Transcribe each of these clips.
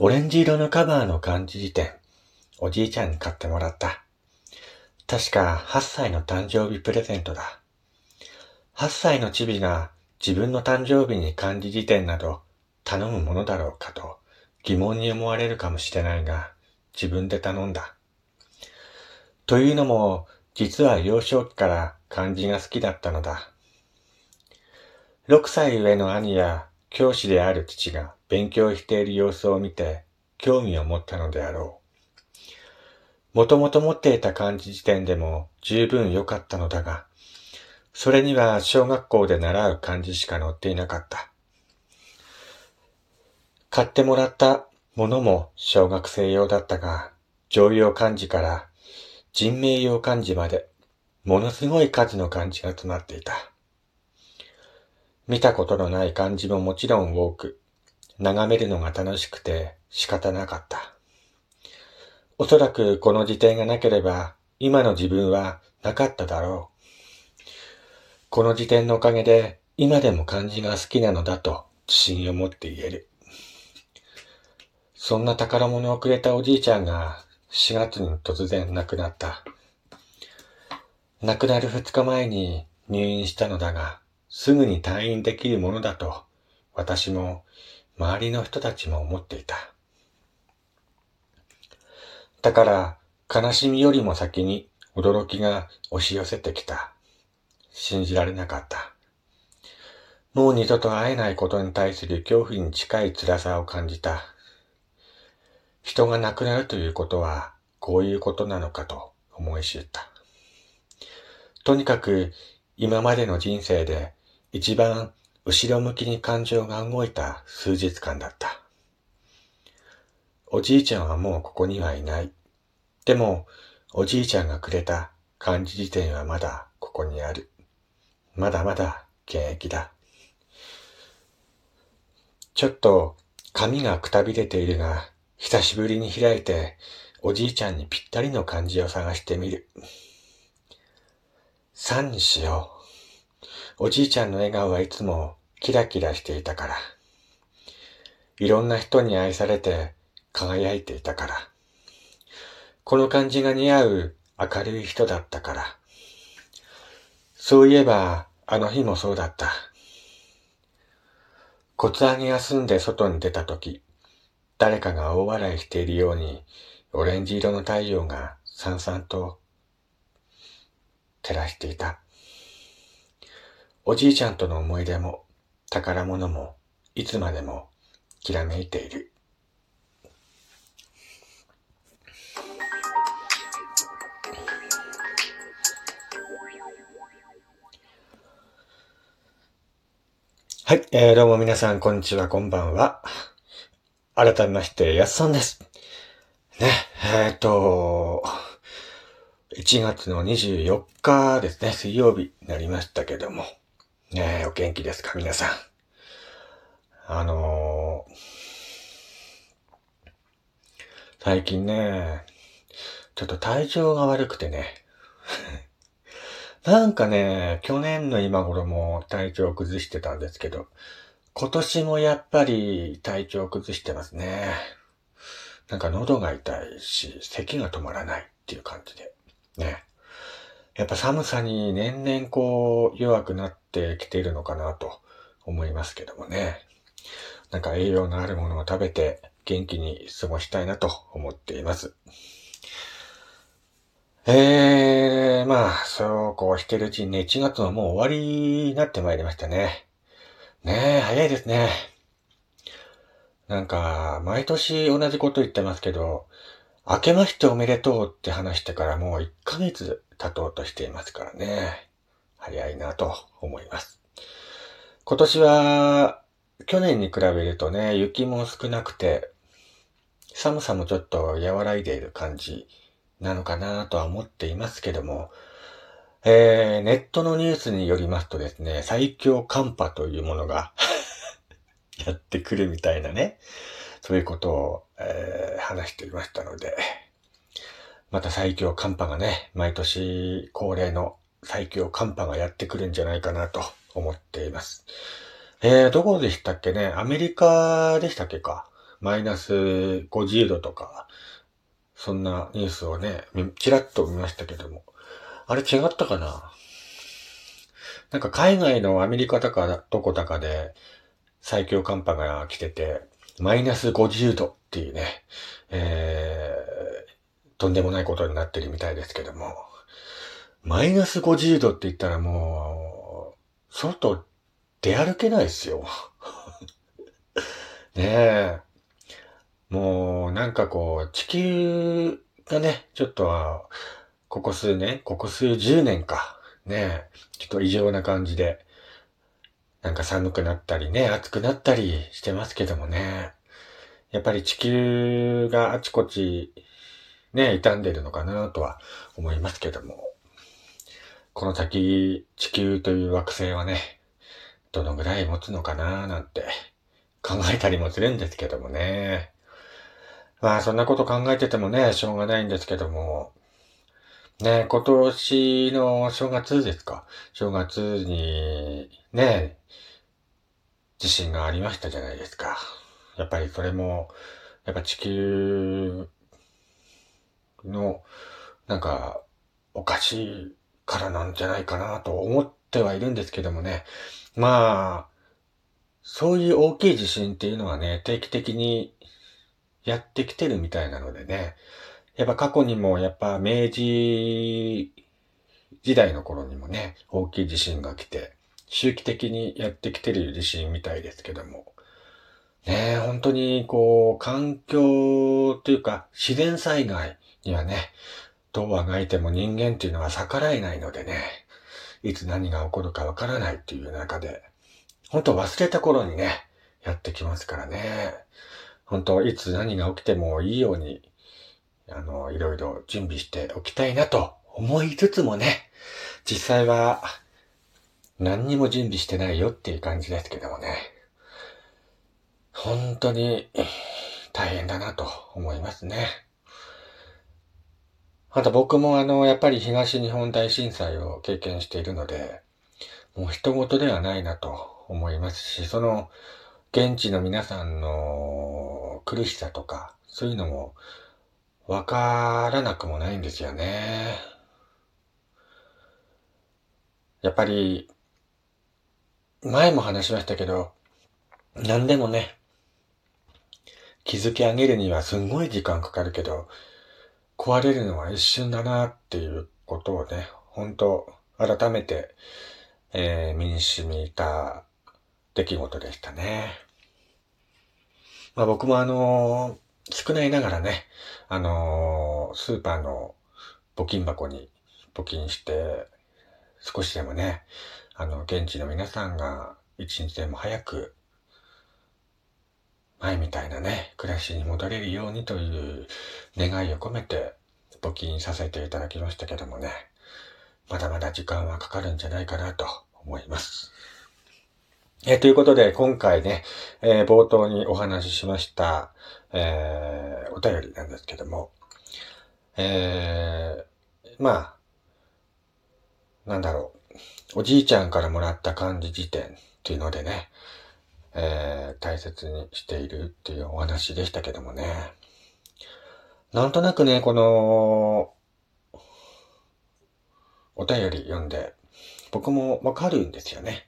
オレンジ色のカバーの漢字辞典、おじいちゃんに買ってもらった。確か8歳の誕生日プレゼントだ。8歳のチビが自分の誕生日に漢字辞典など頼むものだろうかと疑問に思われるかもしれないが、自分で頼んだ。というのも、実は幼少期から漢字が好きだったのだ。6歳上の兄や教師である父が勉強している様子を見て興味を持ったのであろう。もともと持っていた漢字辞典でも十分良かったのだが、それには小学校で習う漢字しか載っていなかった。買ってもらったものも小学生用だったが、常用漢字から人名用漢字まで、ものすごい数の漢字が詰まっていた。見たことのない漢字ももちろん多く、眺めるのが楽しくて仕方なかった。おそらくこの辞典がなければ、今の自分はなかっただろう。この辞典のおかげで、今でも漢字が好きなのだと自信を持って言える。そんな宝物をくれたおじいちゃんが4月に突然亡くなった。亡くなる2日前に入院したのだが、すぐに退院できるものだと、私も周りの人たちも思っていた。だから、悲しみよりも先に驚きが押し寄せてきた。信じられなかった。もう二度と会えないことに対する恐怖に近い辛さを感じた。人が亡くなるということは、こういうことなのかと思い知った。とにかく、今までの人生で一番後ろ向きに感情が動いた数日間だった。おじいちゃんはもうここにはいない。でも、おじいちゃんがくれた漢字辞典はまだここにある。まだまだ現役だ。ちょっと髪がくたびれているが、久しぶりに開いて、おじいちゃんにぴったりの漢字を探してみる。3にしよう。おじいちゃんの笑顔はいつもキラキラしていたから。いろんな人に愛されて輝いていたから。この感じが似合う明るい人だったから。そういえば、あの日もそうだった。骨上げが済んで外に出た時、誰かが大笑いしているように、オレンジ色の太陽がさんさんと照らしていた。おじいちゃんとの思い出も宝物もいつまでもきらめいている。はい、えー、どうも皆さん、こんにちは、こんばんは。改めまして、やっさんです。ね、えっ、ー、と、1月の24日ですね、水曜日になりましたけども、ねえ、お元気ですか皆さん。あのー、最近ね、ちょっと体調が悪くてね。なんかね、去年の今頃も体調を崩してたんですけど、今年もやっぱり体調を崩してますね。なんか喉が痛いし、咳が止まらないっていう感じで。ね。やっぱ寒さに年々こう弱くなってきているのかなと思いますけどもね。なんか栄養のあるものを食べて元気に過ごしたいなと思っています。えー、まあ、そうこうしてるうちにね、1月はもう終わりになってまいりましたね。ねえ、早いですね。なんか、毎年同じこと言ってますけど、明けましておめでとうって話してからもう1ヶ月経とうとしていますからね。早いなと思います。今年は、去年に比べるとね、雪も少なくて、寒さもちょっと和らいでいる感じなのかなとは思っていますけども、えー、ネットのニュースによりますとですね、最強寒波というものが やってくるみたいなね、そういうことを、えー、話していましたので、また最強寒波がね、毎年恒例の最強寒波がやってくるんじゃないかなと思っています。えー、どこでしたっけね？アメリカでしたっけか？マイナス50度とか、そんなニュースをね、ちらっと見ましたけども。あれ違ったかな？なんか海外のアメリカとかどこだかで最強寒波が来てて、マイナス50度っていうね、えー、とんでもないことになってるみたいですけども、マイナス50度って言ったらもう、外出歩けないですよ。ねえ。もう、なんかこう、地球がね、ちょっとは、ここ数年、ここ数十年か、ねえちょっと異常な感じで、なんか寒くなったりね、暑くなったりしてますけどもね。やっぱり地球があちこち、ね、傷んでるのかなとは思いますけども。この先、地球という惑星はね、どのぐらい持つのかなーなんて考えたりもするんですけどもね。まあそんなこと考えててもね、しょうがないんですけども、ね、今年の正月ですか？正月に、ね、地震がありましたじゃないですか。やっぱりそれも、やっぱ地球の、なんか、おかしいからなんじゃないかなと思ってはいるんですけどもね。まあ、そういう大きい地震っていうのはね、定期的にやってきてるみたいなのでね、やっぱ過去にもやっぱ明治時代の頃にもね、大きい地震が来て、周期的にやってきてる地震みたいですけども、ね本当にこう、環境というか自然災害にはね、どうあがいても人間っていうのは逆らえないのでね、いつ何が起こるかわからないっていう中で、本当忘れた頃にね、やってきますからね。本当いつ何が起きてもいいように、あの、いろいろ準備しておきたいなと思いつつもね、実際は何にも準備してないよっていう感じですけどもね。本当に大変だなと思いますね。また僕もあの、やっぱり東日本大震災を経験しているので、もう人事ではないなと思いますし、その、現地の皆さんの苦しさとか、そういうのもわからなくもないんですよね。やっぱり、前も話しましたけど、何でもね、築き上げるにはすんごい時間かかるけど、壊れるのは一瞬だなっていうことをね、本当改めて、えー、身に染みた出来事でしたね。まあ僕もあのー、少ないながらね、あのー、スーパーの募金箱に募金して、少しでもね、あの、現地の皆さんが一日でも早く前みたいなね、暮らしに戻れるようにという願いを込めて募金させていただきましたけどもね、まだまだ時間はかかるんじゃないかなと思います。え、ということで、今回ね、えー、冒頭にお話ししました、えー、お便りなんですけども、えー、まあ、なんだろう、おじいちゃんからもらった漢字辞典っていうのでね、えー、大切にしているっていうお話でしたけどもね。なんとなくね、この、お便り読んで、僕もわかるんですよね。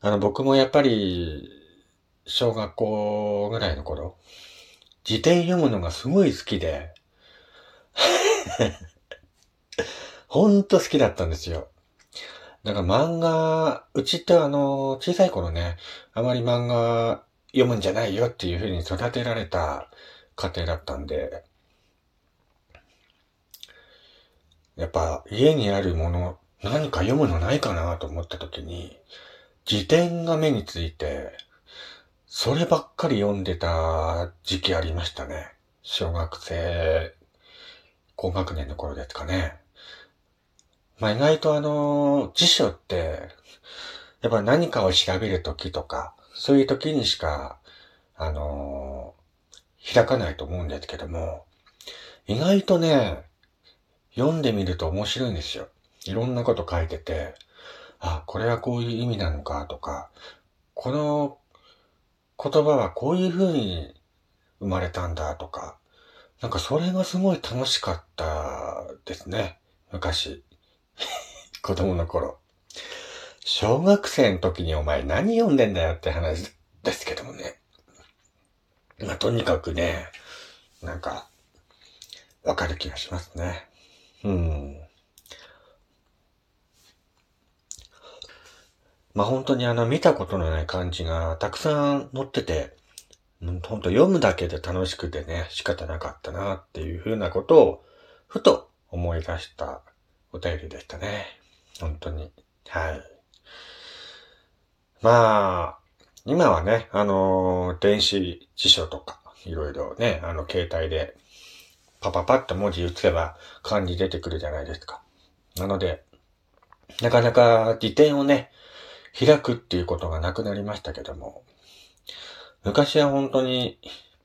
あの、僕もやっぱり、小学校ぐらいの頃、辞典読むのがすごい好きで、ほんと好きだったんですよ。だか漫画、うちってあの、小さい頃ね、あまり漫画読むんじゃないよっていう風に育てられた家庭だったんで、やっぱ家にあるもの、何か読むのないかなと思った時に、辞典が目について、そればっかり読んでた時期ありましたね。小学生、高学年の頃ですかね。まあ、意外とあの、辞書って、やっぱ何かを調べるときとか、そういう時にしか、あの開かないと思うんですけども、意外とね、読んでみると面白いんですよ。いろんなこと書いてて、あ、これはこういう意味なのかとか、この言葉はこういうふうに生まれたんだとか、なんかそれがすごい楽しかったですね。昔。子供の頃。小学生の時にお前何読んでんだよって話ですけどもね。まあ、とにかくね、なんか、わかる気がしますね。うん。まあ、本当にあの、見たことのない漢字がたくさん載ってて、本当読むだけで楽しくてね、仕方なかったなっていうふうなことを、ふと思い出したお便りでしたね。本当に。はい。まあ、今はね、あのー、電子辞書とか、いろいろね、あの、携帯で、パパパッと文字打つれば漢字出てくるじゃないですか。なので、なかなか辞典をね、開くっていうことがなくなりましたけども、昔は本当に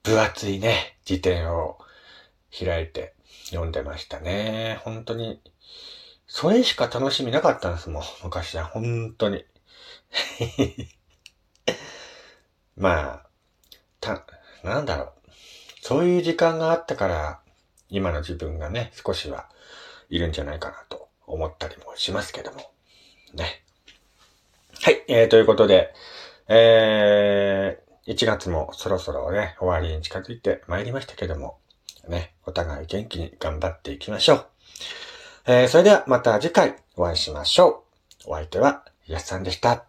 分厚いね、辞典を開いて読んでましたね。本当に、それしか楽しみなかったんですもん、昔は。本当に。まあ、た、なんだろう。そういう時間があったから、今の自分がね、少しはいるんじゃないかなと思ったりもしますけども。ね。はい、えー、ということで、えー、1月もそろそろね、終わりに近づいてまいりましたけども、ね、お互い元気に頑張っていきましょう。えー、それではまた次回お会いしましょう。お相手は、やすさんでした。